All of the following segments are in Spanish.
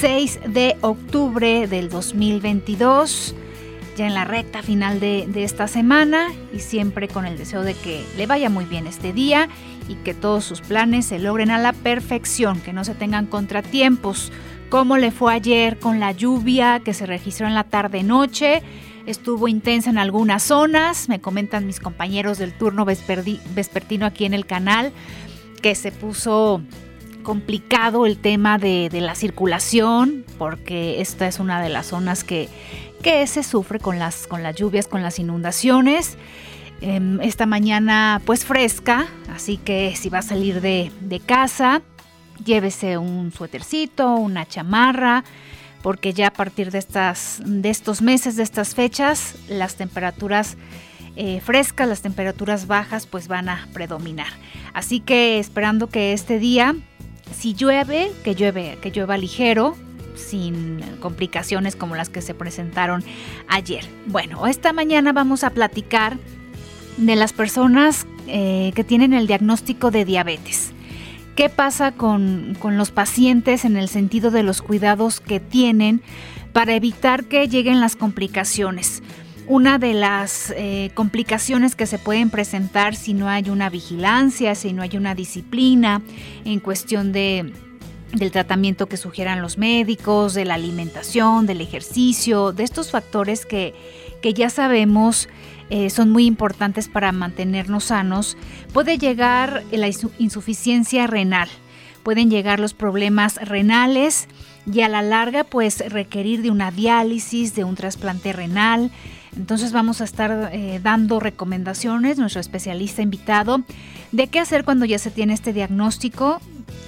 6 de octubre del 2022, ya en la recta final de, de, esta semana y siempre con el deseo de que le vaya muy bien este día y que todos sus planes se logren a la perfección, que no se tengan contratiempos. ¿Cómo le fue ayer con la lluvia que se registró en la tarde-noche? estuvo intensa en algunas zonas, me comentan mis compañeros del turno vespertino aquí en el canal, que se puso complicado el tema de, de, la circulación, porque esta es una de las zonas que, que se sufre con las, con las lluvias, con las inundaciones. Eh, esta mañana pues fresca, así que si va a salir de, de casa, llévese un suétercito, una chamarra, porque ya a partir de, estas, de estos meses, de estas fechas, las temperaturas eh, frescas, las temperaturas bajas, pues van a predominar. Así que esperando que este día, si llueve, que llueve, que llueva ligero, sin complicaciones como las que se presentaron ayer. Bueno, esta mañana vamos a platicar de las personas eh, que tienen el diagnóstico de diabetes. ¿Qué pasa con, los pacientes en el sentido de los cuidados que tienen para evitar que lleguen las complicaciones? Una de las eh, complicaciones que se pueden presentar si no hay una vigilancia, si no hay una disciplina en cuestión de, del tratamiento que sugieran los médicos, de la alimentación, del ejercicio, de estos factores que, que ya sabemos eh, son muy importantes para mantenernos sanos, puede llegar la insuficiencia renal, pueden llegar los problemas renales y a la larga pues requerir de una diálisis, de un trasplante renal. Entonces vamos a estar eh, dando recomendaciones, nuestro especialista invitado, de qué hacer cuando ya se tiene este diagnóstico,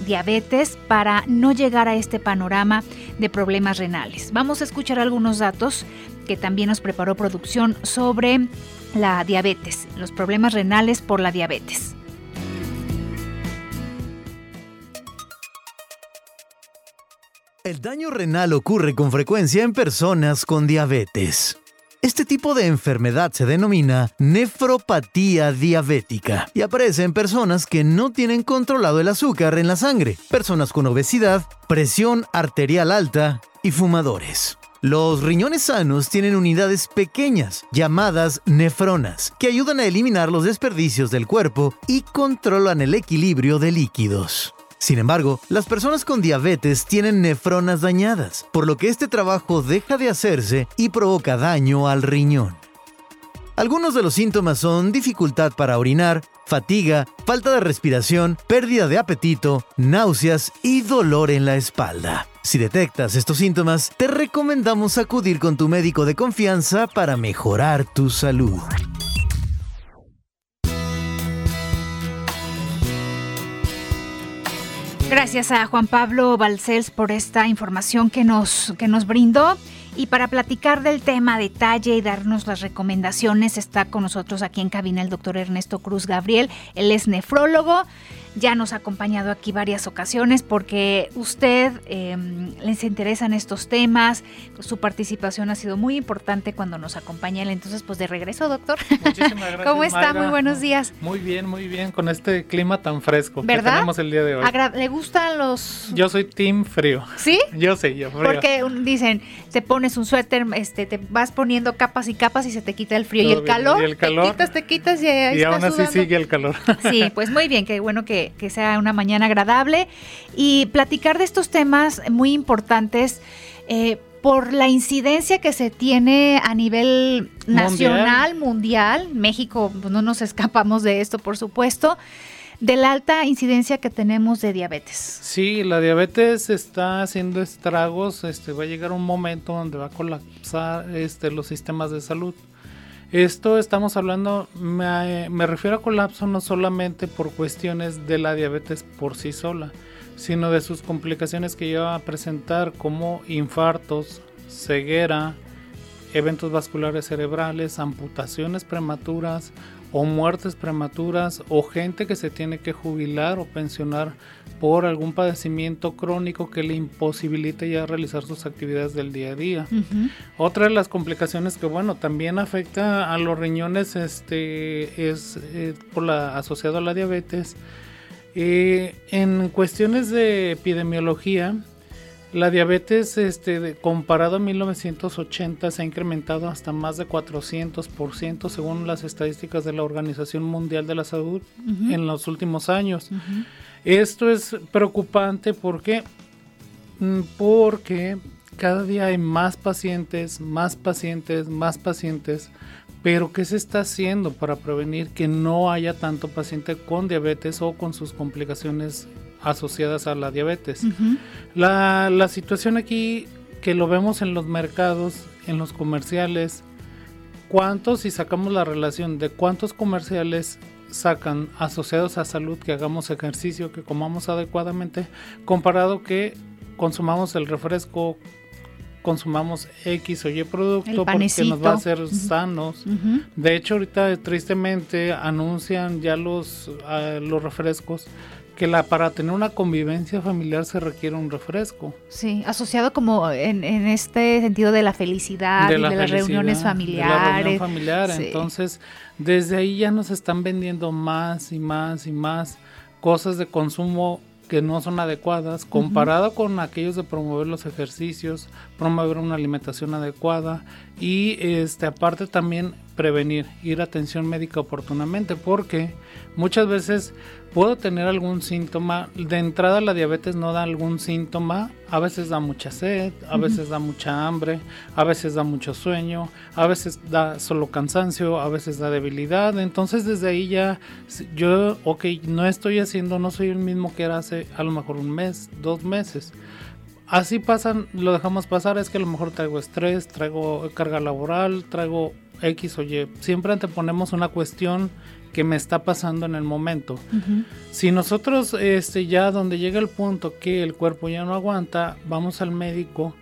diabetes, para no llegar a este panorama de problemas renales. Vamos a escuchar algunos datos que también nos preparó producción sobre la diabetes, los problemas renales por la diabetes. El daño renal ocurre con frecuencia en personas con diabetes. Este tipo de enfermedad se denomina nefropatía diabética y aparece en personas que no tienen controlado el azúcar en la sangre, personas con obesidad, presión arterial alta y fumadores. Los riñones sanos tienen unidades pequeñas llamadas nefronas que ayudan a eliminar los desperdicios del cuerpo y controlan el equilibrio de líquidos. Sin embargo, las personas con diabetes tienen nefronas dañadas, por lo que este trabajo deja de hacerse y provoca daño al riñón. Algunos de los síntomas son dificultad para orinar, fatiga, falta de respiración, pérdida de apetito, náuseas y dolor en la espalda. Si detectas estos síntomas, te recomendamos acudir con tu médico de confianza para mejorar tu salud. Gracias a Juan Pablo Balcells por esta información que nos, que nos brindó. Y para platicar del tema a detalle y darnos las recomendaciones, está con nosotros aquí en cabina el doctor Ernesto Cruz Gabriel. Él es nefrólogo ya nos ha acompañado aquí varias ocasiones porque usted em, les interesan estos temas, su participación ha sido muy importante cuando nos acompaña él. Entonces, pues de regreso, doctor. Muchísimas gracias. ¿Cómo está? Muy buenos días. Muy bien, muy bien, con este clima tan fresco ¿verdad? que tenemos el día de hoy. ¿Le gustan los...? Yo soy team frío. ¿Sí? Yo sí, yo frío. Porque dicen, te pones un suéter, este, te vas poniendo capas y capas y se te quita el frío. y el, calor, y el calor, te quitas, te quitas y ahí Y aún así sigue el calor. Sí, pues muy bien, qué bueno que que, sea una mañana agradable y platicar de estos temas muy importantes. Eh, por la incidencia que se tiene a nivel nacional, mundial, México, pues, no nos escapamos de esto, por supuesto, de la alta incidencia que tenemos de diabetes. Sí, la diabetes está haciendo estragos, este, va a llegar un momento donde va a colapsar este, los sistemas de salud. Esto estamos hablando, me, refiero a colapso no solamente por cuestiones de la diabetes por sí sola, sino de sus complicaciones que lleva a presentar como infartos, ceguera, eventos vasculares cerebrales, amputaciones prematuras o muertes prematuras o gente que se tiene que jubilar o pensionar por algún padecimiento crónico que le imposibilite ya realizar sus actividades del día a día. Otra de las complicaciones que bueno también afecta a los riñones este es eh, por la asociado a la diabetes. Eh, en cuestiones de epidemiología, la diabetes, este, comparado a 1980, se ha incrementado hasta más de 400% según las estadísticas de la Organización Mundial de la Salud en los últimos años. Esto es preocupante porque, mm, porque cada día hay más pacientes, más pacientes, más pacientes. Pero ¿qué se está haciendo para prevenir que no haya tanto paciente con diabetes o con sus complicaciones asociadas a la diabetes. la, la, situación aquí que lo vemos en los mercados, en los comerciales, cuántos, si sacamos la relación de cuántos comerciales sacan asociados a salud que hagamos ejercicio, que comamos adecuadamente, comparado que consumamos el refresco, consumamos X o Y producto porque nos va a hacer sanos. De hecho, ahorita tristemente anuncian ya los, ah, los refrescos que la, para tener una convivencia familiar se requiere un refresco. Sí, asociado como en, este sentido de la felicidad de, y de las reuniones familiares. De la reunión familiar. Entonces, desde ahí ya nos están vendiendo más y más y más cosas de consumo que no son adecuadas comparado con aquellos de promover los ejercicios, promover una alimentación adecuada y este aparte también prevenir, ir a atención médica oportunamente porque muchas veces puedo tener algún síntoma. De entrada la diabetes no da algún síntoma. A veces da mucha sed, a veces da mucha hambre, a veces da mucho sueño, a veces da solo cansancio, a veces da debilidad. Entonces desde ahí ya yo, ok, no estoy haciendo, no soy el mismo que era hace a lo mejor un mes, dos meses. Así pasan, lo dejamos pasar, es que a lo mejor traigo estrés, traigo carga laboral, traigo X o Y. Siempre anteponemos una cuestión que me está pasando en el momento. Si nosotros este, ya donde llega el punto que el cuerpo ya no aguanta, vamos al médico,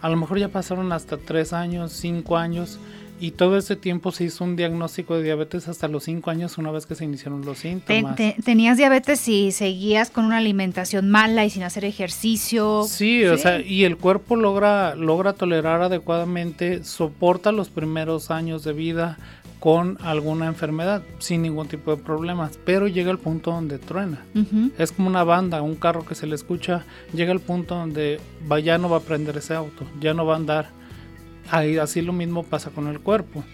a lo mejor ya pasaron hasta tres años, cinco años, y todo ese tiempo se hizo un diagnóstico de diabetes hasta los cinco años una vez que se iniciaron los síntomas. ¿Tenías diabetes y seguías con una alimentación mala y sin hacer ejercicio? Sí, o sea, y el cuerpo logra, logra tolerar adecuadamente, soporta los primeros años de vida, con alguna enfermedad sin ningún tipo de problemas, pero llega el punto donde truena. Es como una banda, un carro que se le escucha, llega el punto donde va, ya no va a prender ese auto, ya no va a andar. Ahí, así lo mismo pasa con el cuerpo.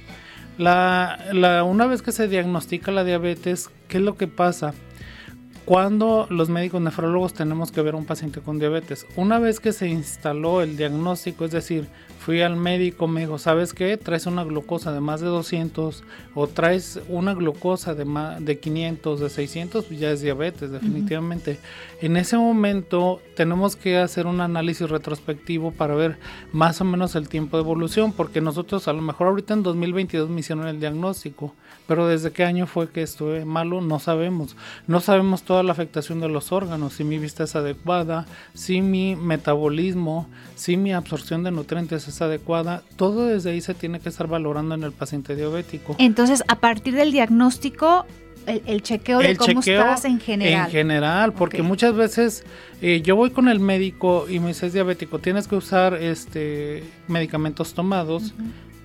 La, una vez que se diagnostica la diabetes, ¿qué es lo que pasa? Cuando los médicos nefrólogos tenemos que ver a un paciente con diabetes, una vez que se instaló el diagnóstico, es decir, fui al médico, me dijo, ¿sabes qué? Traes una glucosa de más de 200 o traes una glucosa de, más, de 500, de 600, pues ya es diabetes, definitivamente. En ese momento tenemos que hacer un análisis retrospectivo para ver más o menos el tiempo de evolución, porque nosotros a lo mejor ahorita en 2022 me hicieron el diagnóstico, pero desde qué año fue que estuve malo, no sabemos. No sabemos toda la afectación de los órganos, si mi vista es adecuada, si mi metabolismo, si mi absorción de nutrientes es adecuada, todo desde ahí se tiene que estar valorando en el paciente diabético. Entonces, a partir del diagnóstico, el, chequeo de cómo estás en general. En general, porque muchas veces eh, yo voy con el médico y me dice es diabético, tienes que usar este medicamentos tomados,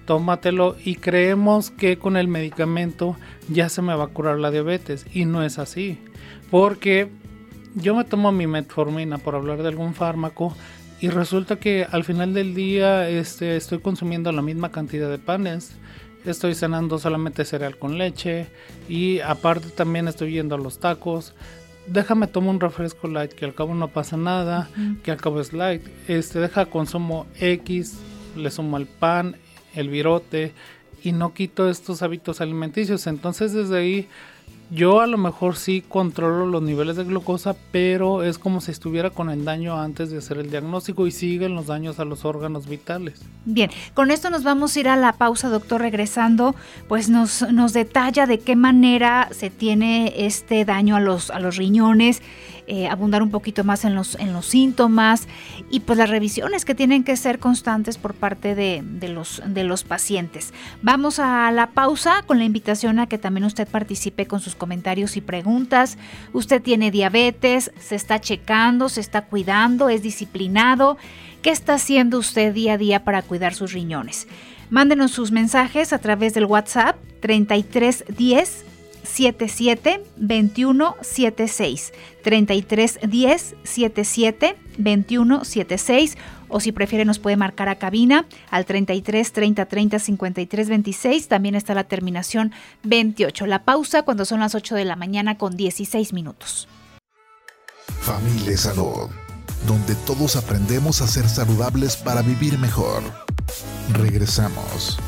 tómatelo y creemos que con el medicamento ya se me va a curar la diabetes y no es así, porque yo me tomo mi metformina por hablar de algún fármaco y resulta que al final del día este, estoy consumiendo la misma cantidad de panes, estoy cenando solamente cereal con leche y aparte también estoy yendo a los tacos. Déjame tomar un refresco light que al cabo no pasa nada, que al cabo es light. Este deja consumo X, le sumo el pan, el virote y no quito estos hábitos alimenticios. Entonces desde ahí yo a lo mejor sí controlo los niveles de glucosa, pero es como si estuviera con el daño antes de hacer el diagnóstico y siguen los daños a los órganos vitales. Bien, con esto nos vamos a ir a la pausa, doctor. Regresando, pues nos, nos detalla de qué manera se tiene este daño a los, a los riñones eh, abundar un poquito más en los, en los síntomas y pues las revisiones que tienen que ser constantes por parte de, los, de los pacientes. Vamos a la pausa con la invitación a que también usted participe con sus comentarios y preguntas. Usted tiene diabetes, se está checando, se está cuidando, es disciplinado. ¿Qué está haciendo usted día a día para cuidar sus riñones? Mándenos sus mensajes a través del WhatsApp 3310 77 21 76 33 10 77 21 76 o si prefiere nos puede marcar a cabina al 33 30 30 53 26 también está la terminación 28 la pausa cuando son las 8 de la mañana con 16 minutos Familia Salud donde todos aprendemos a ser saludables para vivir mejor. Regresamos.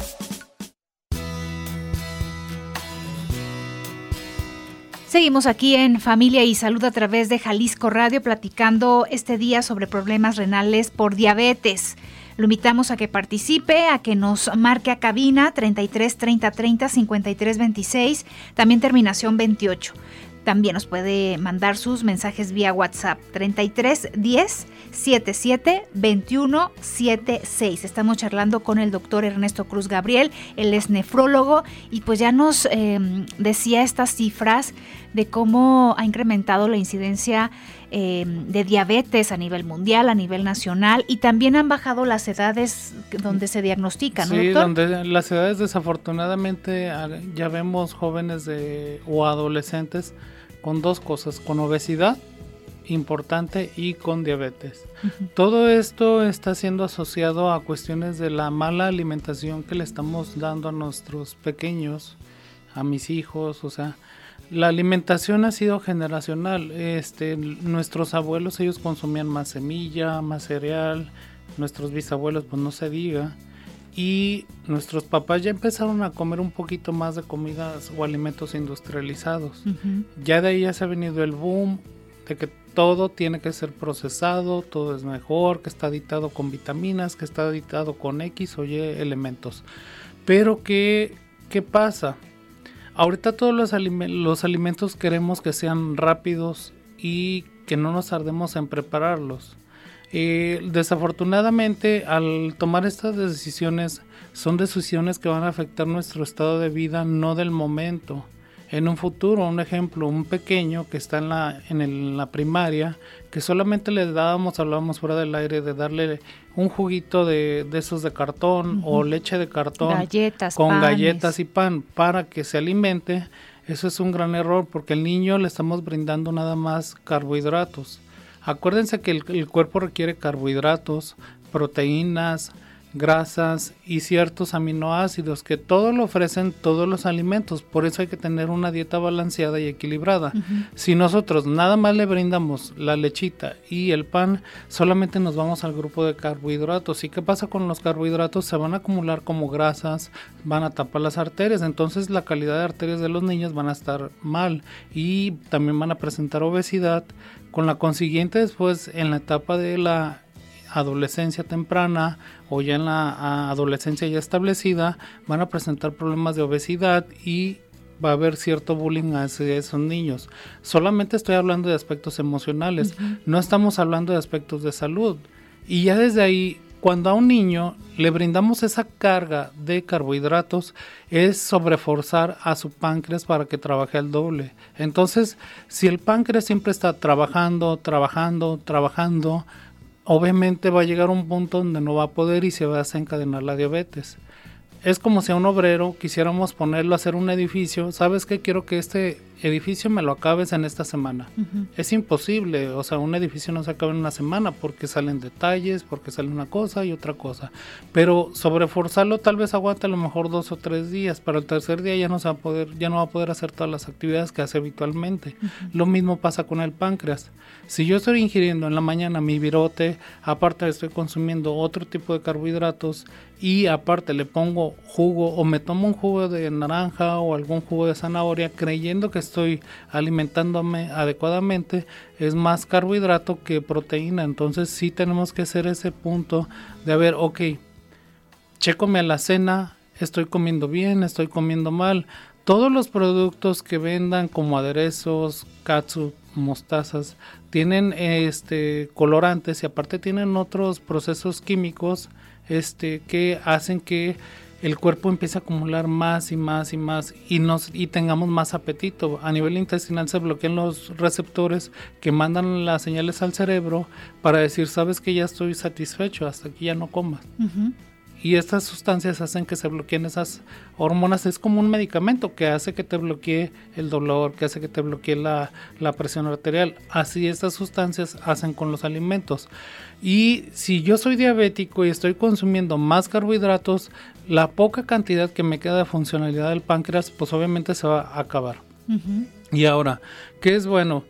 Seguimos aquí en Familia y Salud a través de Jalisco Radio platicando este día sobre problemas renales por diabetes. Lo invitamos a que participe, a que nos marque a cabina 33 30 30 53 26, también terminación 28. También nos puede mandar sus mensajes vía WhatsApp 33 10 77 21 76. Estamos charlando con el doctor Ernesto Cruz Gabriel, él es nefrólogo y pues ya nos em, decía estas cifras de cómo ha incrementado la incidencia em, de diabetes a nivel mundial, a nivel nacional y también han bajado las edades donde se diagnostican. Sí, donde las edades desafortunadamente ah, ya vemos jóvenes de, o adolescentes con dos cosas, con obesidad importante y con diabetes. Todo esto está siendo asociado a cuestiones de la mala alimentación que le estamos dando a nuestros pequeños, a mis hijos, o sea, la alimentación ha sido generacional. Este, nuestros abuelos ellos consumían más semilla, más cereal, nuestros bisabuelos pues no se diga y nuestros papás ya empezaron a comer un poquito más de comidas o alimentos industrializados. Ya de ahí ya se ha venido el boom de que todo tiene que ser procesado, todo es mejor, que está editado con vitaminas, que está editado con X o Y elementos. Pero ¿qué, qué pasa? Ahorita todos los, alimentos queremos que sean rápidos y que no nos tardemos en prepararlos. Eh, desafortunadamente, al tomar estas decisiones, son decisiones que van a afectar nuestro estado de vida, no del momento. En un futuro, un ejemplo, un pequeño que está en la, en, la primaria, que solamente le dábamos, hablábamos fuera del aire, de darle un juguito de, esos de cartón o leche de cartón con galletas y pan para que se alimente, eso es un gran error porque al niño le estamos brindando nada más carbohidratos. Acuérdense que el, cuerpo requiere carbohidratos, proteínas, grasas y ciertos aminoácidos que todo lo ofrecen todos los alimentos. Por eso hay que tener una dieta balanceada y equilibrada. Si nosotros nada más le brindamos la lechita y el pan, solamente nos vamos al grupo de carbohidratos. ¿Y qué pasa con los carbohidratos? Se van a acumular como grasas, van a tapar las arterias. Entonces la calidad de arterias de los niños van a estar mal y también van a presentar obesidad. Con la consiguiente después en la etapa de la adolescencia temprana o ya en la adolescencia ya establecida van a presentar problemas de obesidad y va a haber cierto bullying hacia esos niños. Solamente estoy hablando de aspectos emocionales, no estamos hablando de aspectos de salud. Y ya desde ahí, cuando a un niño le brindamos esa carga de carbohidratos, es sobreforzar a su páncreas para que trabaje al doble. Entonces, si el páncreas siempre está trabajando, trabajando, trabajando, obviamente va a llegar un punto donde no va a poder y se va a desencadenar la diabetes. Es como si a un obrero quisiéramos ponerlo a hacer un edificio, ¿sabes qué? Quiero que este edificio me lo acabes en esta semana. Es imposible, o sea, un edificio no se acaba en una semana porque salen detalles, porque sale una cosa y otra cosa. Pero sobreforzarlo tal vez aguante a lo mejor dos o tres días, pero el tercer día ya no se va a poder, ya no va a poder hacer todas las actividades que hace habitualmente. Lo mismo pasa con el páncreas. Si yo estoy ingiriendo en la mañana mi virote, aparte estoy consumiendo otro tipo de carbohidratos y aparte le pongo jugo o me tomo un jugo de naranja o algún jugo de zanahoria creyendo que estoy alimentándome adecuadamente es más carbohidrato que proteína. Entonces sí tenemos que hacer ese punto de ver, ok, chécome a la cena, estoy comiendo bien, estoy comiendo mal. Todos los productos que vendan como aderezos, katsu, mostazas, tienen este colorantes y aparte tienen otros procesos químicos este que hacen que el cuerpo empiece a acumular más y más y más y nos y tengamos más apetito. A nivel intestinal se bloquean los receptores que mandan las señales al cerebro para decir, sabes que ya estoy satisfecho, hasta aquí ya no comas. Y estas sustancias hacen que se bloqueen esas hormonas. Es como un medicamento que hace que te bloquee el dolor, que hace que te bloquee la, la presión arterial. Así estas sustancias hacen con los alimentos. Y si yo soy diabético y estoy consumiendo más carbohidratos, la poca cantidad que me queda de funcionalidad del páncreas, pues obviamente se va a acabar. Y ahora, ¿qué es bueno?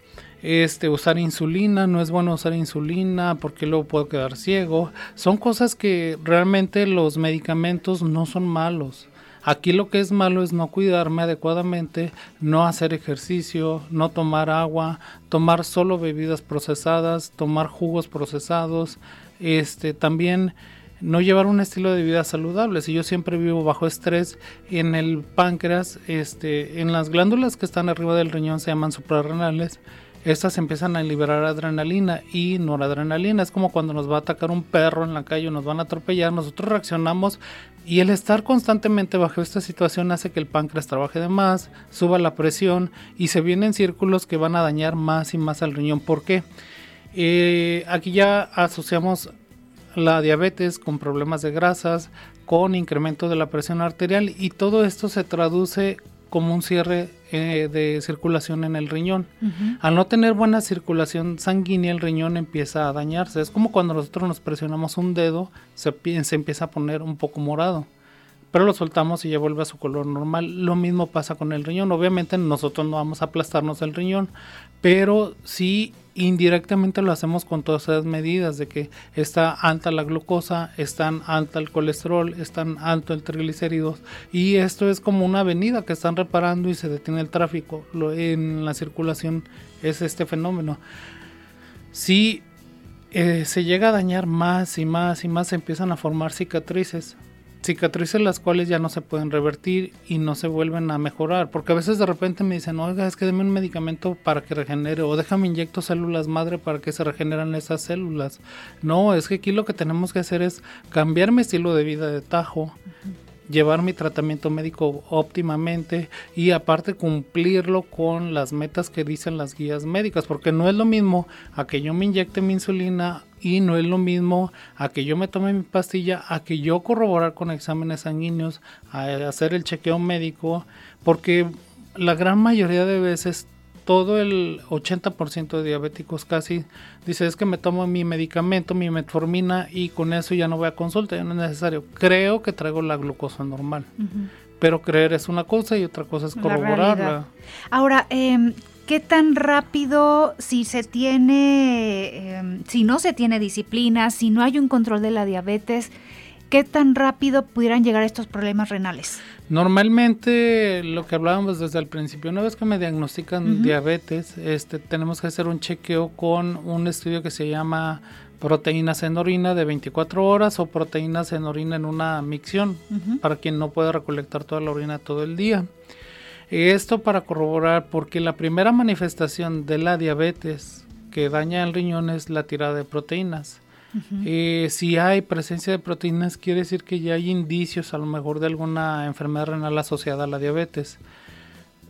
Este, usar insulina, no es bueno usar insulina porque luego puedo quedar ciego. Son cosas que realmente los medicamentos no son malos. Aquí lo que es malo es no cuidarme adecuadamente, no hacer ejercicio, no tomar agua, tomar solo bebidas procesadas, tomar jugos procesados, este también no llevar un estilo de vida saludable. Si yo siempre vivo bajo estrés, en el páncreas, este, en las glándulas que están arriba del riñón se llaman suprarrenales, estas empiezan a liberar adrenalina y noradrenalina. Es como cuando nos va a atacar un perro en la calle o nos van a atropellar, nosotros reaccionamos y el estar constantemente bajo esta situación hace que el páncreas trabaje de más, suba la presión y se vienen círculos que van a dañar más y más al riñón. ¿Por qué? Eh, aquí ya asociamos la diabetes con problemas de grasas, con incremento de la presión arterial y todo esto se traduce como un cierre eh, de circulación en el riñón. Al no tener buena circulación sanguínea, el riñón empieza a dañarse. Es como cuando nosotros nos presionamos un dedo, se, se empieza a poner un poco morado pero lo soltamos y ya vuelve a su color normal. Lo mismo pasa con el riñón. Obviamente nosotros no vamos a aplastarnos el riñón, pero sí indirectamente lo hacemos con todas esas medidas de que está alta la glucosa, están alta el colesterol, están alto el triglicéridos y esto es como una avenida que están reparando y se detiene el tráfico. En la circulación es este fenómeno. Si eh, se llega a dañar más y más y más, se empiezan a formar cicatrices cicatrices las cuales ya no se pueden revertir y no se vuelven a mejorar. Porque a veces de repente me dicen, oiga, es que deme un medicamento para que regenere o déjame inyecto células madre para que se regeneran esas células. No, es que aquí lo que tenemos que hacer es cambiar mi estilo de vida de tajo llevar mi tratamiento médico óptimamente y aparte cumplirlo con las metas que dicen las guías médicas, porque no es lo mismo a que yo me inyecte mi insulina y no es lo mismo a que yo me tome mi pastilla, a que yo corroborar con exámenes sanguíneos, a hacer el chequeo médico, porque la gran mayoría de veces todo el 80% de diabéticos casi dice es que me tomo mi medicamento, mi metformina y con eso ya no voy a consulta, ya no es necesario. Creo que traigo la glucosa normal. Pero creer es una cosa y otra cosa es corroborarla. Ahora, eh, ¿qué tan rápido si se tiene, em, si no se tiene disciplina, si no hay un control de la diabetes, qué tan rápido pudieran llegar estos problemas renales? Normalmente lo que hablábamos desde el principio, una vez que me diagnostican diabetes, este, tenemos que hacer un chequeo con un estudio que se llama proteínas en orina de 24 horas o proteínas en orina en una micción, para quien no puede recolectar toda la orina todo el día. Esto para corroborar porque la primera manifestación de la diabetes que daña el riñón es la tirada de proteínas. Eh, si hay presencia de proteínas, quiere decir que ya hay indicios a lo mejor de alguna enfermedad renal asociada a la diabetes.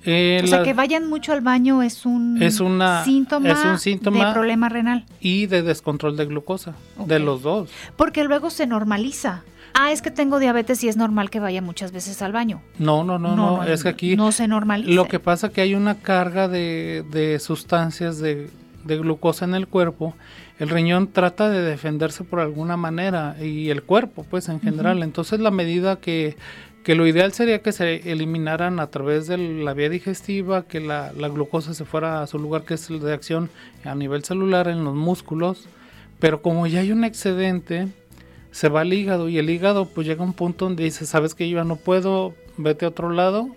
Eh, o sea, que vayan mucho al baño es un, es una, síntoma, es un síntoma de problema renal. Y de descontrol de glucosa, de los dos. Porque luego se normaliza. Ah, es que tengo diabetes y es normal que vaya muchas veces al baño. No, no, no, no, es que aquí no se normaliza. Lo que pasa es que hay una carga de, de sustancias de, de glucosa en el cuerpo el riñón trata de defenderse por alguna manera y el cuerpo pues en general. Entonces la medida que, que, lo ideal sería que se eliminaran a través de la vía digestiva, que la, la, glucosa se fuera a su lugar que es el de acción a nivel celular en los músculos, pero como ya hay un excedente, se va al hígado y el hígado pues llega a un punto donde dice, sabes que yo no puedo, vete a otro lado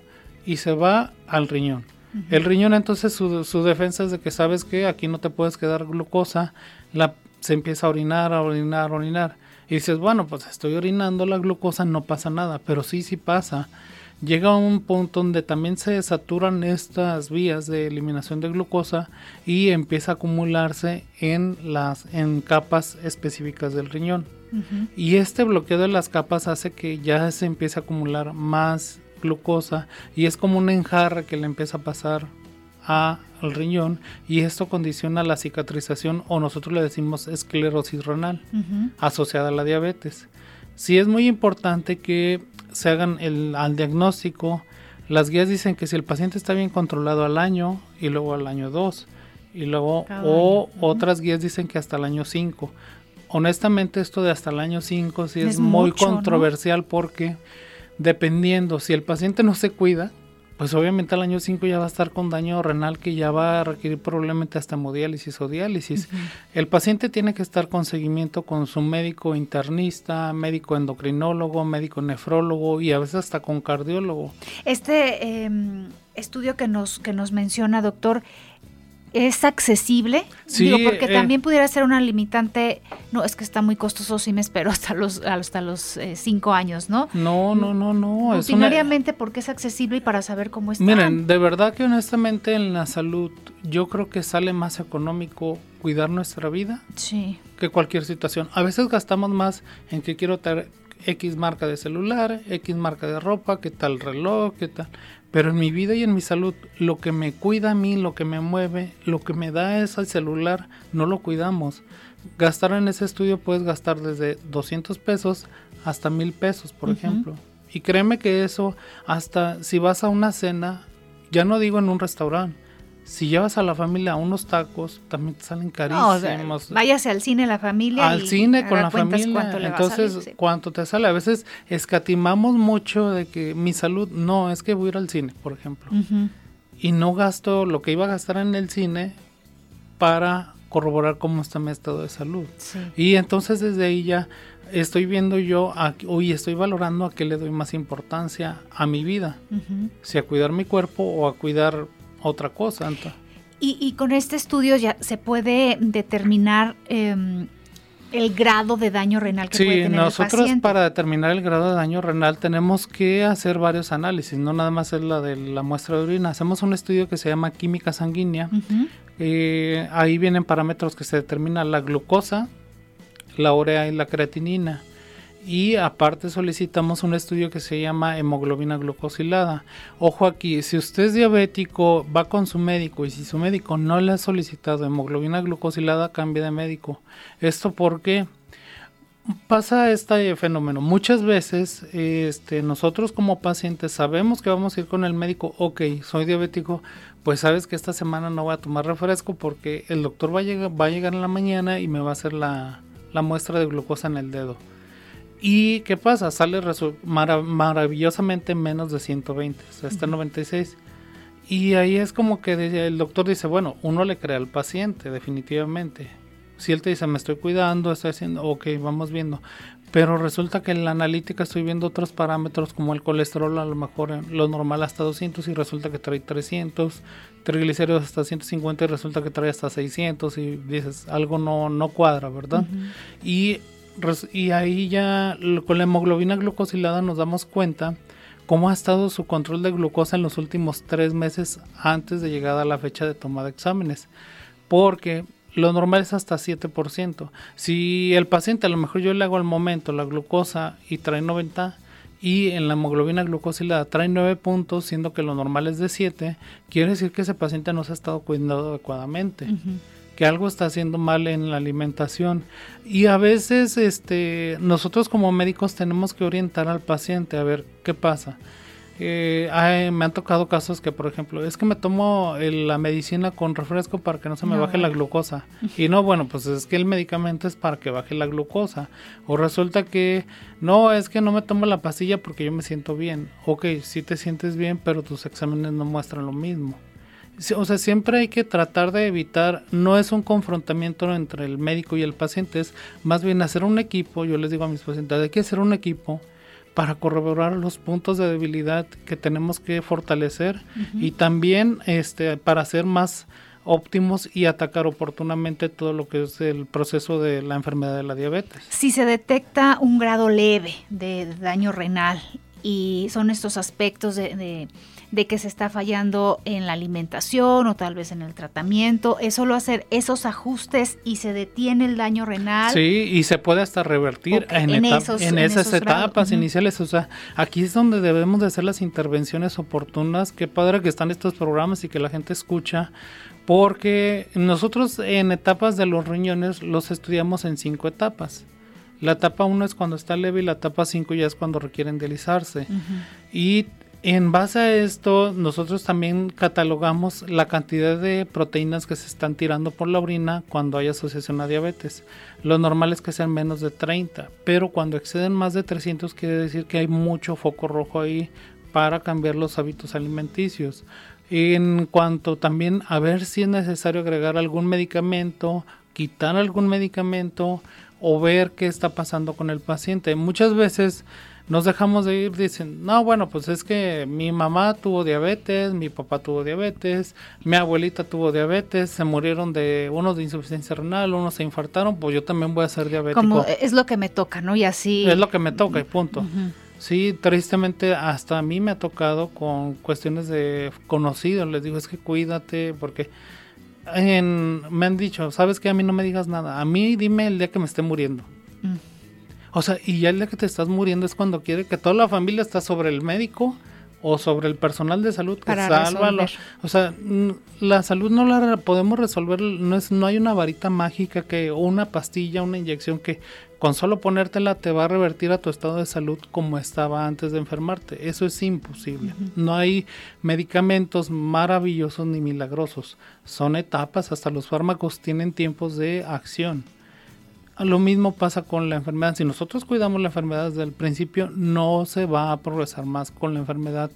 y se va al riñón. El riñón entonces su, su, defensa es de que sabes que aquí no te puedes quedar glucosa, la, se empieza a orinar, a orinar, a orinar. Y dices, bueno, pues estoy orinando la glucosa, no pasa nada, pero sí, sí pasa. llega a un punto donde también se saturan estas vías de eliminación de glucosa y empieza a acumularse en las en capas específicas del riñón. Y este bloqueo de las capas hace que ya se empiece a acumular más glucosa y es como un enjarre que le empieza a pasar al riñón y esto condiciona la cicatrización o nosotros le decimos esclerosis renal asociada a la diabetes. Sí es muy importante que se hagan el, al diagnóstico. Las guías dicen que si el paciente está bien controlado al año y luego al año 2 y luego o otras guías dicen que hasta el año 5. Honestamente esto de hasta el año 5 sí es, muy controversial porque dependiendo si el paciente no se cuida, pues obviamente al año 5 ya va a estar con daño renal que ya va a requerir probablemente hasta hemodiálisis o diálisis. El paciente tiene que estar con seguimiento con su médico internista, médico endocrinólogo, médico nefrólogo y a veces hasta con cardiólogo. Este em, estudio que nos, que nos menciona, doctor, es accesible. Sí, Digo, porque eh, también pudiera ser una limitante. No, es que está muy costoso, sí me espero hasta los hasta los eh, cinco años, ¿no? No, no, no, no. es una- Ordinariamente porque es accesible y para saber cómo está. Miren, de verdad que honestamente en la salud yo creo que sale más económico cuidar nuestra vida Sí. que cualquier situación. A veces gastamos más en que quiero tener X marca de celular, X marca de ropa, qué tal reloj, qué tal. Pero en mi vida y en mi salud, lo que me cuida a mí, lo que me mueve, lo que me da ese celular, no lo cuidamos. Gastar en ese estudio puedes gastar desde 200 pesos hasta 1000 pesos, por ejemplo. Y créeme que eso, hasta si vas a una cena, ya no digo en un restaurante, si llevas a la familia a unos tacos, también te salen No, o sea, carísimos. váyase al cine la familia. al y cine con la familia. cuánto le va a Entonces, salir, sí. ¿cuánto te sale? A veces escatimamos mucho de que mi salud, no, es que voy a ir al cine, por ejemplo. Y no gasto lo que iba a gastar en el cine para corroborar cómo está mi estado de salud. Sí. Y entonces desde ahí ya estoy viendo yo, hoy estoy valorando a qué le doy más importancia a mi vida. Si a cuidar mi cuerpo o a cuidar otra cosa. Y, y con este estudio ya se puede determinar em, el grado de daño renal que puede Sí, tener el nosotros paciente. para determinar el grado de daño renal tenemos que hacer varios análisis, no nada más es la de la muestra de orina. Hacemos un estudio que se llama química sanguínea. Eh, ahí vienen parámetros que se determinan la glucosa, la urea y la creatinina. Y aparte solicitamos un estudio que se llama hemoglobina glucosilada. Ojo aquí, si usted es diabético, va con su médico y si su médico no le ha solicitado hemoglobina glucosilada, cambie de médico. Esto porque pasa este fenómeno. Muchas veces este, nosotros como pacientes sabemos que vamos a ir con el médico, ok, soy diabético, pues sabes que esta semana no voy a tomar refresco porque el doctor va a llegar, en la mañana y me va a hacer la muestra de glucosa en el dedo. ¿Y qué pasa? Sale maravillosamente menos de 120, o sea, está en 96. Y ahí es como que el doctor dice, bueno, uno le cree al paciente, definitivamente. Si él te dice, me estoy cuidando, estoy haciendo, ok, vamos viendo. Pero resulta que en la analítica estoy viendo otros parámetros como el colesterol, a lo mejor en lo normal hasta 200 y resulta que trae 300, triglicéridos hasta 150 y resulta que trae hasta 600 y dices, algo no, no cuadra, ¿verdad? y ahí ya con la hemoglobina glucosilada nos damos cuenta cómo ha estado su control de glucosa en los últimos tres meses antes de llegar a la fecha de toma de exámenes. Porque lo normal es hasta 7%. Si el paciente, a lo mejor yo le hago al momento la glucosa y trae 90 y en la hemoglobina glucosilada trae 9 puntos, siendo que lo normal es de 7, quiere decir que ese paciente no se ha estado cuidando adecuadamente. Que algo está haciendo mal en la alimentación. Y a veces este nosotros como médicos tenemos que orientar al paciente a ver qué pasa. Eh, ay, me han tocado casos que por ejemplo es que me tomo el- la medicina con refresco para que no se me No, baje la glucosa. Y no bueno pues es que el medicamento es para que baje la glucosa. O resulta que no es que no me tomo la pastilla porque yo me siento bien. Ok si te sientes bien pero tus exámenes no muestran lo mismo. Sí, O sea, siempre hay que tratar de evitar, no es un confrontamiento entre el médico y el paciente, es más bien hacer un equipo, yo les digo a mis pacientes, hay que hacer un equipo para corroborar los puntos de debilidad que tenemos que fortalecer y también este para ser más óptimos y atacar oportunamente todo lo que es el proceso de la enfermedad de la diabetes. Si se detecta un grado leve de daño renal y son estos aspectos de, de, que se está fallando en la alimentación o tal vez en el tratamiento, es solo hacer esos ajustes y se detiene el daño renal. Sí, y se puede hasta revertir en, en, esas etapas iniciales. O sea, aquí es donde debemos de hacer las intervenciones oportunas. Qué padre que están estos programas y que la gente escucha. Porque nosotros en etapas de los riñones los estudiamos en cinco etapas. La etapa 1 es cuando está leve y la etapa 5 ya es cuando requieren dializarse. Y en base a esto, nosotros también catalogamos la cantidad de proteínas que se están tirando por la orina cuando hay asociación a diabetes. Lo normal es que sean menos de 30, pero cuando exceden más de 300 quiere decir que hay mucho foco rojo ahí para cambiar los hábitos alimenticios. En cuanto también a ver si es necesario agregar algún medicamento, quitar algún medicamento, o ver qué está pasando con el paciente. Muchas veces nos dejamos de ir, dicen, no, bueno, pues es que mi mamá tuvo diabetes, mi papá tuvo diabetes, mi abuelita tuvo diabetes, se murieron de unos de insuficiencia renal, unos se infartaron, pues yo también voy a ser diabético. Como es lo que me toca, ¿no? Y así. Es lo que me toca y punto. Sí, tristemente hasta a mí me ha tocado con cuestiones de conocidos, les digo, es que cuídate porque me han dicho, ¿sabes que A mí no me digas nada. A mí dime el día que me esté muriendo. Mm. O sea, y ya el día que te estás muriendo es cuando quiere que toda la familia está sobre el médico o sobre el personal de salud que salva. O sea, la salud no la podemos resolver, no, es, no hay una varita mágica que, o una pastilla, una inyección que con solo ponértela te va a revertir a tu estado de salud como estaba antes de enfermarte. Eso es imposible. No hay medicamentos maravillosos ni milagrosos. Son etapas, hasta los fármacos tienen tiempos de acción. Lo mismo pasa con la enfermedad. Si nosotros cuidamos la enfermedad desde el principio, no se va a progresar más con la enfermedad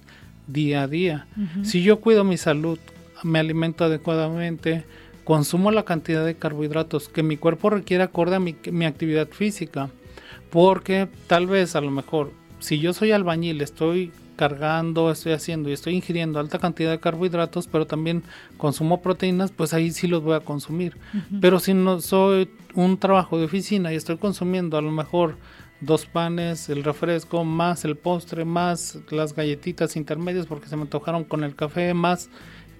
día a día. Si yo cuido mi salud, me alimento adecuadamente, consumo la cantidad de carbohidratos que mi cuerpo requiere acorde a mi, mi actividad física. Porque tal vez a lo mejor, si yo soy albañil, estoy cargando, estoy haciendo y estoy ingiriendo alta cantidad de carbohidratos, pero también consumo proteínas, pues ahí sí los voy a consumir. Pero si no soy un trabajo de oficina y estoy consumiendo a lo mejor dos panes, el refresco, más el postre, más las galletitas intermedias porque se me antojaron con el café, más,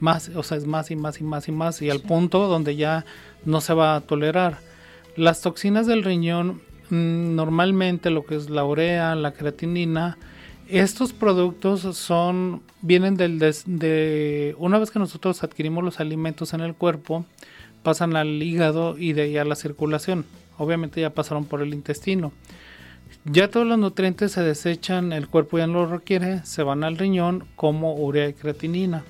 más, o sea, es más y más y más y más y al punto donde ya no se va a tolerar. Las toxinas del riñón, mm, normalmente lo que es la urea, la creatinina, estos productos son vienen del de una vez que nosotros adquirimos los alimentos en el cuerpo, pasan al hígado y de ahí a la circulación. Obviamente ya pasaron por el intestino. Ya todos los nutrientes se desechan, el cuerpo ya no los requiere, se van al riñón como urea y creatinina.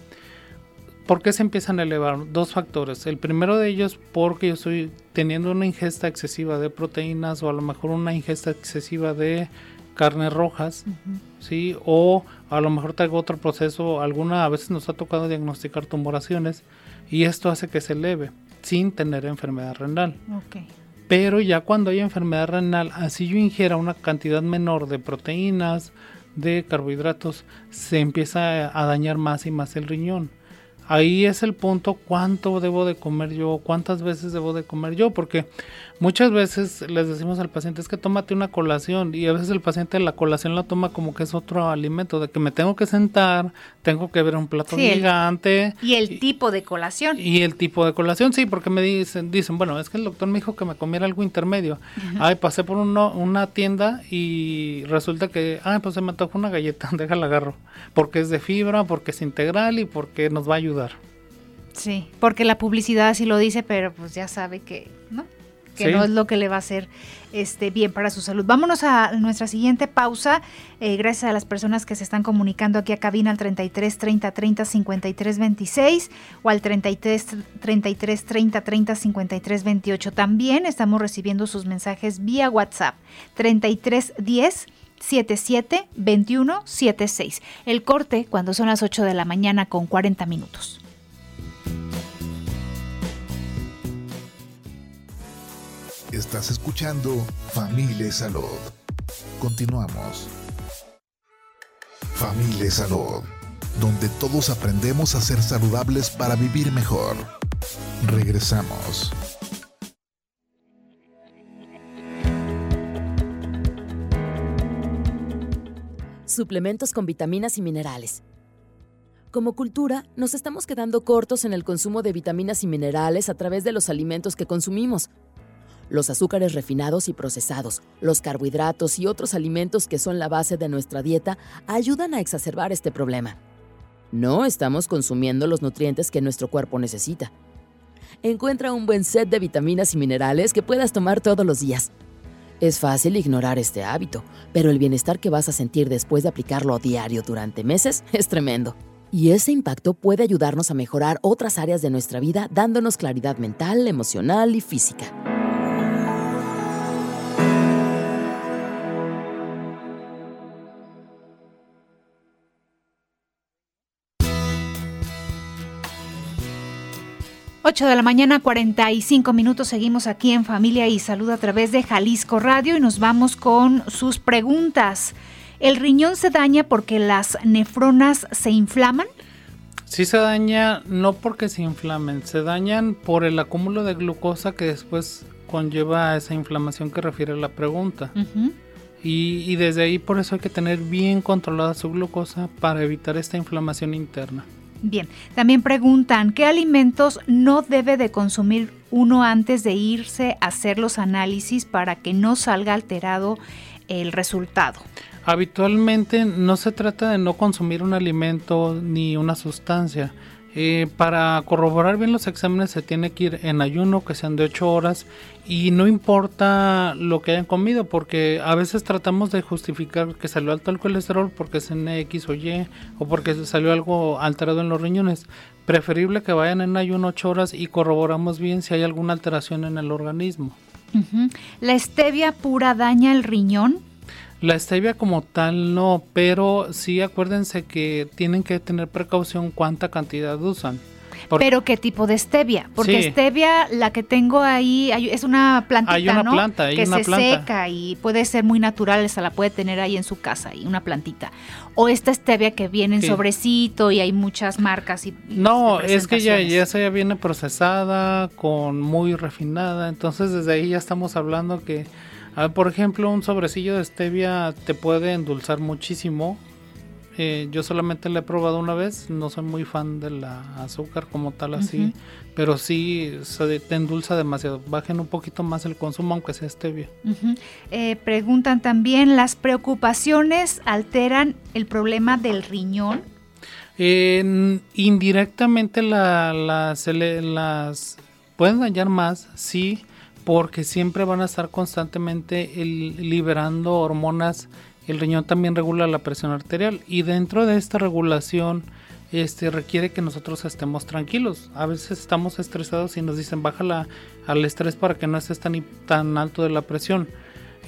¿Por qué se empiezan a elevar? Dos factores. El primero de ellos porque yo estoy teniendo una ingesta excesiva de proteínas o a lo mejor una ingesta excesiva de carnes rojas, ¿sí? O a lo mejor traigo otro proceso, alguna a veces nos ha tocado diagnosticar tumoraciones y esto hace que se eleve sin tener enfermedad renal. Pero ya cuando hay enfermedad renal, así yo ingiera una cantidad menor de proteínas, de carbohidratos, se empieza a dañar más y más el riñón ahí es el punto cuánto debo de comer yo, cuántas veces debo de comer yo, porque muchas veces les decimos al paciente es que tómate una colación y a veces el paciente la colación la toma como que es otro alimento, de que me tengo que sentar, tengo que ver un plato gigante. y el tipo de colación. Y el tipo de colación, sí, porque me dicen, dicen, bueno, es que el doctor me dijo que me comiera algo intermedio. Ay, pasé por una tienda y resulta que, ay, pues se me tocó una galleta, déjala agarro, porque es de fibra, porque es integral y porque nos va a ayudar Sí, porque la publicidad sí lo dice, pero pues ya sabe que no, que no es lo que le va a hacer este, bien para su salud. Vámonos a nuestra siguiente pausa. Eh, gracias a las personas que se están comunicando aquí a cabina al 33 30 30 53 26 o al 33 33 30 30 53 28. También estamos recibiendo sus mensajes vía WhatsApp 33 10 77 21 76. El corte cuando son las 8 de la mañana con 40 minutos. Estás escuchando Familia Salud. Continuamos. Familia Salud, donde todos aprendemos a ser saludables para vivir mejor. Regresamos. suplementos con vitaminas y minerales. Como cultura, nos estamos quedando cortos en el consumo de vitaminas y minerales a través de los alimentos que consumimos. Los azúcares refinados y procesados, los carbohidratos y otros alimentos que son la base de nuestra dieta ayudan a exacerbar este problema. No estamos consumiendo los nutrientes que nuestro cuerpo necesita. Encuentra un buen set de vitaminas y minerales que puedas tomar todos los días. Es fácil ignorar este hábito, pero el bienestar que vas a sentir después de aplicarlo a diario durante meses es tremendo. Y ese impacto puede ayudarnos a mejorar otras áreas de nuestra vida dándonos claridad mental, emocional y física. Ocho de la mañana, 45 minutos. Seguimos aquí en Familia y Salud a través de Jalisco Radio y nos vamos con sus preguntas. ¿El riñón se daña porque las nefronas se inflaman? Sí se daña no porque se inflamen, se dañan por el acúmulo de glucosa que después conlleva a esa inflamación que refiere la pregunta. y, y desde ahí por eso hay que tener bien controlada su glucosa para evitar esta inflamación interna. Bien, también preguntan, ¿qué alimentos no debe de consumir uno antes de irse a hacer los análisis para que no salga alterado el resultado? Habitualmente no se trata de no consumir un alimento ni una sustancia. Eh, para corroborar bien los exámenes se tiene que ir en ayuno, que sean de 8 horas, y no importa lo que hayan comido, porque a veces tratamos de justificar que salió alto el colesterol porque es en X o Y, o porque salió algo alterado en los riñones. Preferible que vayan en ayuno 8 horas y corroboramos bien si hay alguna alteración en el organismo. ¿La stevia pura daña el riñón? La stevia como tal no, pero sí acuérdense que tienen que tener precaución cuánta cantidad usan. Pero qué tipo de stevia, porque stevia la que tengo ahí es una plantita, hay una planta, que se seca y puede ser muy natural, se la puede tener ahí en su casa y una plantita. O esta stevia que viene en sobrecito y hay muchas marcas y, No, es que ya ya ya viene procesada con muy refinada, entonces desde ahí ya estamos hablando que por ejemplo, un sobrecillo de stevia te puede endulzar muchísimo. Eh, yo solamente la he probado una vez, no soy muy fan del azúcar como tal así, pero sí se te endulza demasiado. Bajen un poquito más el consumo aunque sea stevia. Eh, preguntan también, ¿las preocupaciones alteran el problema del riñón? indirectamente las, las pueden dañar más, sí, porque siempre van a estar constantemente liberando hormonas. El riñón también regula la presión arterial y dentro de esta regulación este, requiere que nosotros estemos tranquilos. A veces estamos estresados y nos dicen baja al estrés para que no estés tan, tan alto de la presión.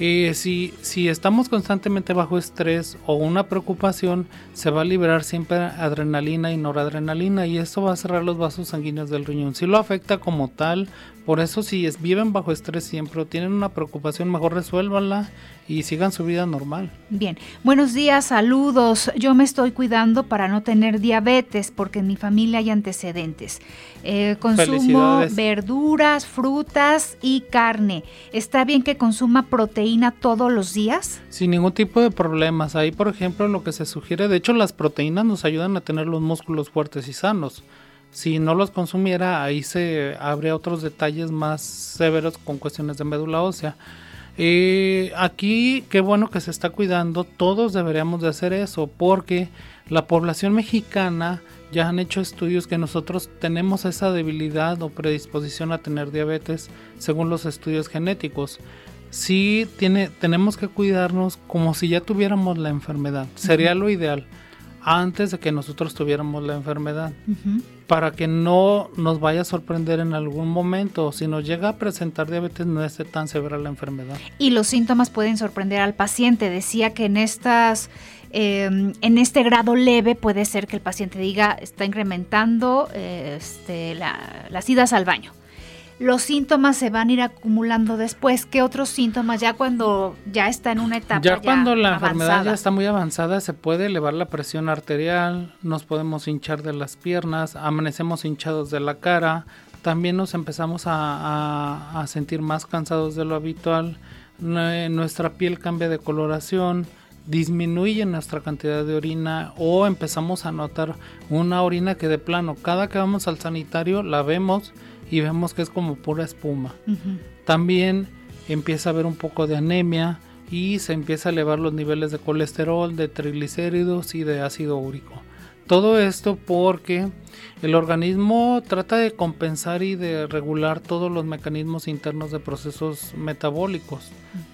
Eh, si, si estamos constantemente bajo estrés o una preocupación, se va a liberar siempre adrenalina y noradrenalina y eso va a cerrar los vasos sanguíneos del riñón. Si lo afecta como tal, por eso si es, viven bajo estrés siempre o tienen una preocupación, mejor resuélvanla y sigan su vida normal. Bien, buenos días, saludos. Yo me estoy cuidando para no tener diabetes porque en mi familia hay antecedentes. Eh, consumo verduras, frutas y carne. ¿Está bien que consuma proteína todos los días? Sin ningún tipo de problemas. Ahí, por ejemplo, lo que se sugiere, de hecho las proteínas nos ayudan a tener los músculos fuertes y sanos si no los consumiera, ahí se habría otros detalles más severos con cuestiones de médula ósea. Eh, aquí, qué bueno que se está cuidando, todos deberíamos de hacer eso, porque la población mexicana ya han hecho estudios que nosotros tenemos esa debilidad o predisposición a tener diabetes según los estudios genéticos. Sí tiene, tenemos que cuidarnos como si ya tuviéramos la enfermedad, sería lo ideal antes de que nosotros tuviéramos la enfermedad, para que no nos vaya a sorprender en algún momento. Si nos llega a presentar diabetes, no esté tan severa la enfermedad. Y los síntomas pueden sorprender al paciente. Decía que en estas em, en este grado leve puede ser que el paciente diga está incrementando este, las idas al baño los síntomas se van a ir acumulando después. ¿Qué otros síntomas ya cuando ya está en una etapa? Ya, cuando la enfermedad ya está muy avanzada, se puede elevar la presión arterial, nos podemos hinchar de las piernas, amanecemos hinchados de la cara, también nos empezamos a, a sentir más cansados de lo habitual, nuestra piel cambia de coloración, disminuye nuestra cantidad de orina o empezamos a notar una orina que de plano, cada que vamos al sanitario la vemos y vemos que es como pura espuma. También empieza a haber un poco de anemia y se empieza a elevar los niveles de colesterol, de triglicéridos y de ácido úrico. Todo esto porque el organismo trata de compensar y de regular todos los mecanismos internos de procesos metabólicos.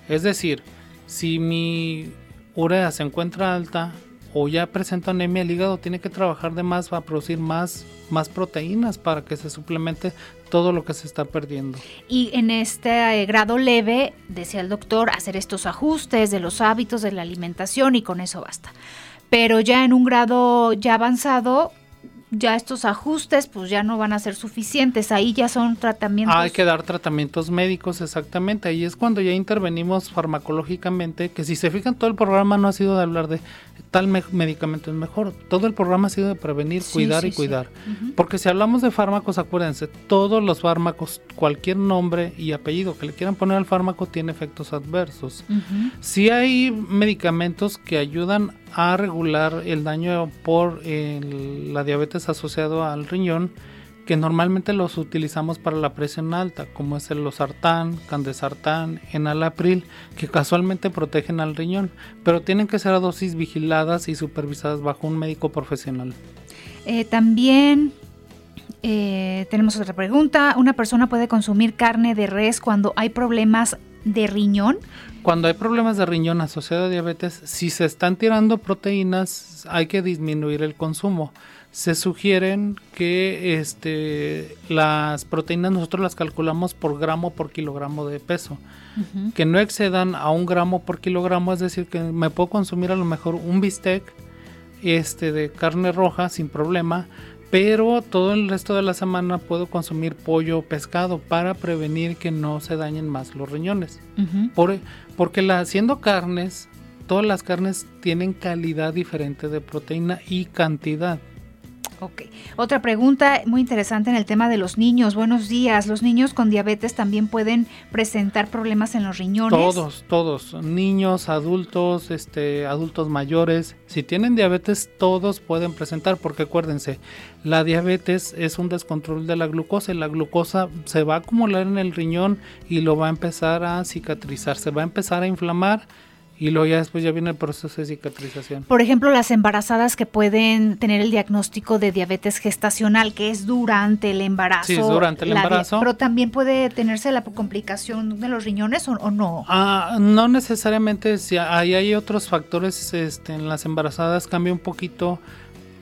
Es decir, si mi urea se encuentra alta o ya presenta anemia, el hígado tiene que trabajar de más para producir más, más proteínas para que se suplemente todo lo que se está perdiendo. Y en este eh, grado leve, decía el doctor, hacer estos ajustes de los hábitos de la alimentación y con eso basta. Pero ya en un grado ya avanzado, ya estos ajustes pues ya no van a ser suficientes, ahí ya son tratamientos. Hay que dar tratamientos médicos exactamente, ahí es cuando ya intervenimos farmacológicamente, que si se fijan todo el programa no ha sido de hablar de tal medicamento es mejor, todo el programa ha sido de prevenir, cuidar y cuidar. Porque si hablamos de fármacos, acuérdense, todos los fármacos, cualquier nombre y apellido que le quieran poner al fármaco tiene efectos adversos. Si hay medicamentos que ayudan a regular el daño por la diabetes asociado al riñón, que normalmente los utilizamos para la presión alta, como es el losartán, candesartán, enalapril, que casualmente protegen al riñón, pero tienen que ser a dosis vigiladas y supervisadas bajo un médico profesional. Eh, también eh, tenemos otra pregunta. ¿Una persona puede consumir carne de res cuando hay problemas de riñón? Cuando hay problemas de riñón asociado a diabetes, si se están tirando proteínas, hay que disminuir el consumo. Se sugieren que este, las proteínas nosotros las calculamos por gramo por kilogramo de peso. Que no excedan a un gramo por kilogramo, es decir, que me puedo consumir a lo mejor un bistec este, de carne roja sin problema, pero todo el resto de la semana puedo consumir pollo o pescado para prevenir que no se dañen más los riñones. porque la, siendo carnes, todas las carnes tienen calidad diferente de proteína y cantidad. Ok. Otra pregunta muy interesante en el tema de los niños. Buenos días. ¿Los niños con diabetes también pueden presentar problemas en los riñones? Todos, todos. Niños, adultos, este, adultos mayores. Si tienen diabetes, todos pueden presentar, porque acuérdense, la diabetes es un descontrol de la glucosa y la glucosa se va a acumular en el riñón y lo va a empezar a cicatrizar, se va a empezar a inflamar y luego ya después ya viene el proceso de cicatrización. Por ejemplo, las embarazadas que pueden tener el diagnóstico de diabetes gestacional, que es durante el embarazo. Sí, durante el embarazo. Pero también puede tenerse la complicación de los riñones o, no. Ah, no necesariamente. Si ahí hay otros factores este, en las embarazadas, cambia un poquito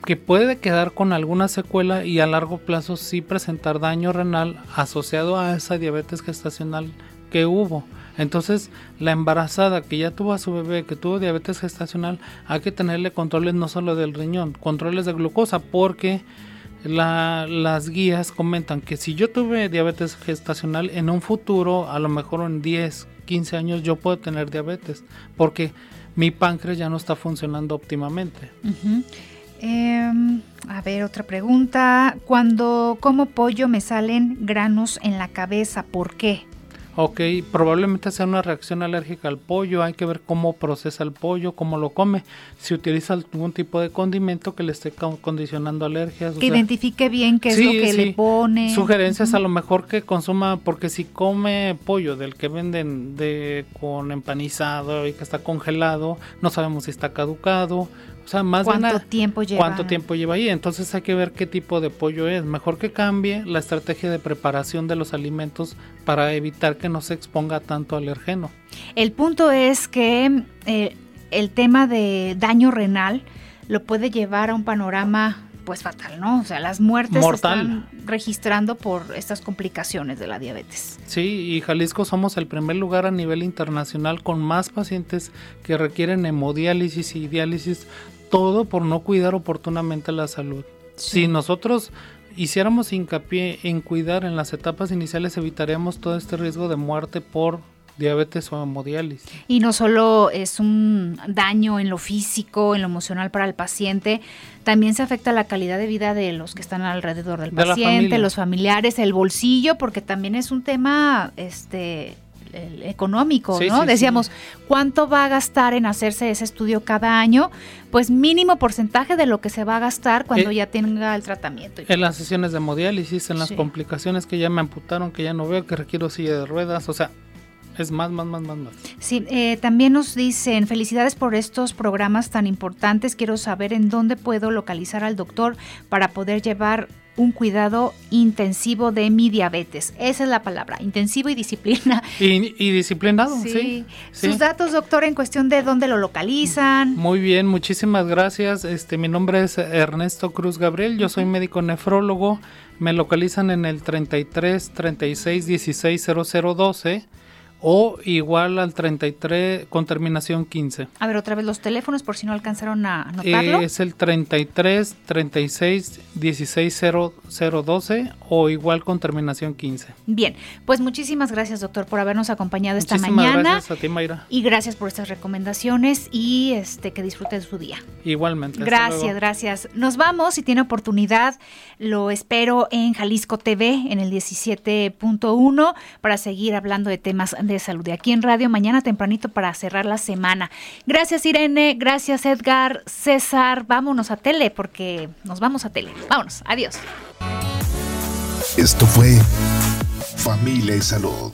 que puede quedar con alguna secuela y a largo plazo sí presentar daño renal asociado a esa diabetes gestacional que hubo. Entonces, la embarazada que ya tuvo a su bebé, que tuvo diabetes gestacional, hay que tenerle controles no solo del riñón, controles de glucosa, porque las guías comentan que si yo tuve diabetes gestacional, en un futuro, a lo mejor en 10, 15 años, yo puedo tener diabetes, porque mi páncreas ya no está funcionando óptimamente. Em, a ver, otra pregunta. Cuando como pollo me salen granos en la cabeza, ¿por qué? Ok, probablemente sea una reacción alérgica al pollo, hay que ver cómo procesa el pollo, cómo lo come, si utiliza algún tipo de condimento que le esté condicionando alergias. Que identifique bien qué es lo que le pone. Sugerencias a lo mejor que consuma, porque si come pollo del que venden de con empanizado y que está congelado, no sabemos si está caducado o sea, más ¿Cuánto tiempo lleva? ¿Cuánto tiempo lleva ahí? Entonces hay que ver qué tipo de pollo es. Mejor que cambie la estrategia de preparación de los alimentos para evitar que no se exponga tanto alergeno. El punto es que eh, el tema de daño renal lo puede llevar a un panorama pues fatal, ¿no? O sea, las muertes se están registrando por estas complicaciones de la diabetes. Sí, y Jalisco somos el primer lugar a nivel internacional con más pacientes que requieren hemodiálisis y diálisis todo por no cuidar oportunamente la salud. Si nosotros hiciéramos hincapié en cuidar en las etapas iniciales, evitaríamos todo este riesgo de muerte por diabetes o hemodiálisis. Y no solo es un daño en lo físico, en lo emocional para el paciente, también se afecta la calidad de vida de los que están alrededor del paciente, los familiares, el bolsillo, porque también es un tema este económico, ¿no? Decíamos, ¿cuánto va a gastar en hacerse ese estudio cada año? Pues mínimo porcentaje de lo que se va a gastar cuando eh, ya tenga el tratamiento. En las sesiones de hemodiálisis, en las complicaciones que ya me amputaron, que ya no veo, que requiero silla de ruedas, o sea, es más, más, más, más, más. Sí, eh, también nos dicen, felicidades por estos programas tan importantes. Quiero saber en dónde puedo localizar al doctor para poder llevar un cuidado intensivo de mi diabetes. Esa es la palabra, intensivo y disciplina. Y, disciplinado, sí. Sus datos, doctor, en cuestión de dónde lo localizan. Muy bien, muchísimas gracias. Este, mi nombre es Ernesto Cruz Gabriel, yo soy médico nefrólogo. Me localizan en el 33 36 16 0012 o igual al 33 con terminación 15. A ver, otra vez los teléfonos por si no alcanzaron a anotarlo. es el 33 36 16 0012 o igual con terminación 15. Bien, pues muchísimas gracias, doctor, por habernos acompañado esta mañana. Gracias a ti, Mayra. Y gracias por estas recomendaciones y este que disfrute de su día. Igualmente. Gracias, gracias. Nos vamos, si tiene oportunidad, lo espero en Jalisco TV en el 17.1 para seguir hablando de temas salud. De aquí en radio mañana tempranito para cerrar la semana. Gracias Irene, gracias Edgar, César. Vámonos a tele porque nos vamos a tele. Vámonos, adiós. Esto fue Familia y Salud.